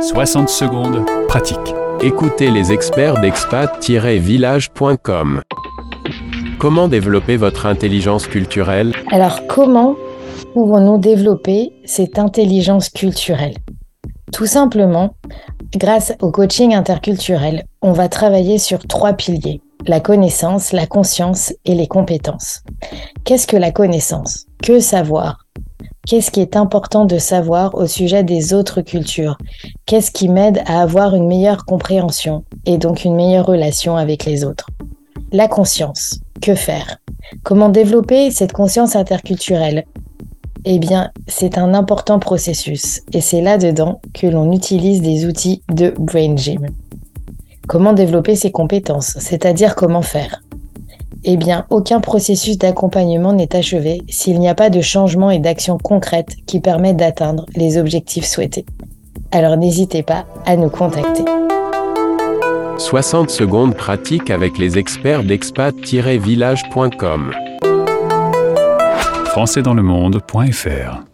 60 secondes, pratique. Écoutez les experts d'expat-village.com. Comment développer votre intelligence culturelle? Alors comment pouvons-nous développer cette intelligence culturelle? Tout simplement, grâce au coaching interculturel, on va travailler sur trois piliers. La connaissance, la conscience et les compétences. Qu'est-ce que la connaissance? Que savoir? Qu'est-ce qui est important de savoir au sujet des autres cultures? Qu'est-ce qui m'aide à avoir une meilleure compréhension et donc une meilleure relation avec les autres? La conscience. Que faire? Comment développer cette conscience interculturelle? Eh bien, c'est un important processus et c'est là-dedans que l'on utilise des outils de Brain Gym. Comment développer ses compétences, c'est-à-dire comment faire? Eh bien, aucun processus d'accompagnement n'est achevé s'il n'y a pas de changement et d'action concrète qui permettent d'atteindre les objectifs souhaités. Alors n'hésitez pas à nous contacter. 60 secondes pratiques avec les experts d'expat-village.com. Françaisdanslemonde.fr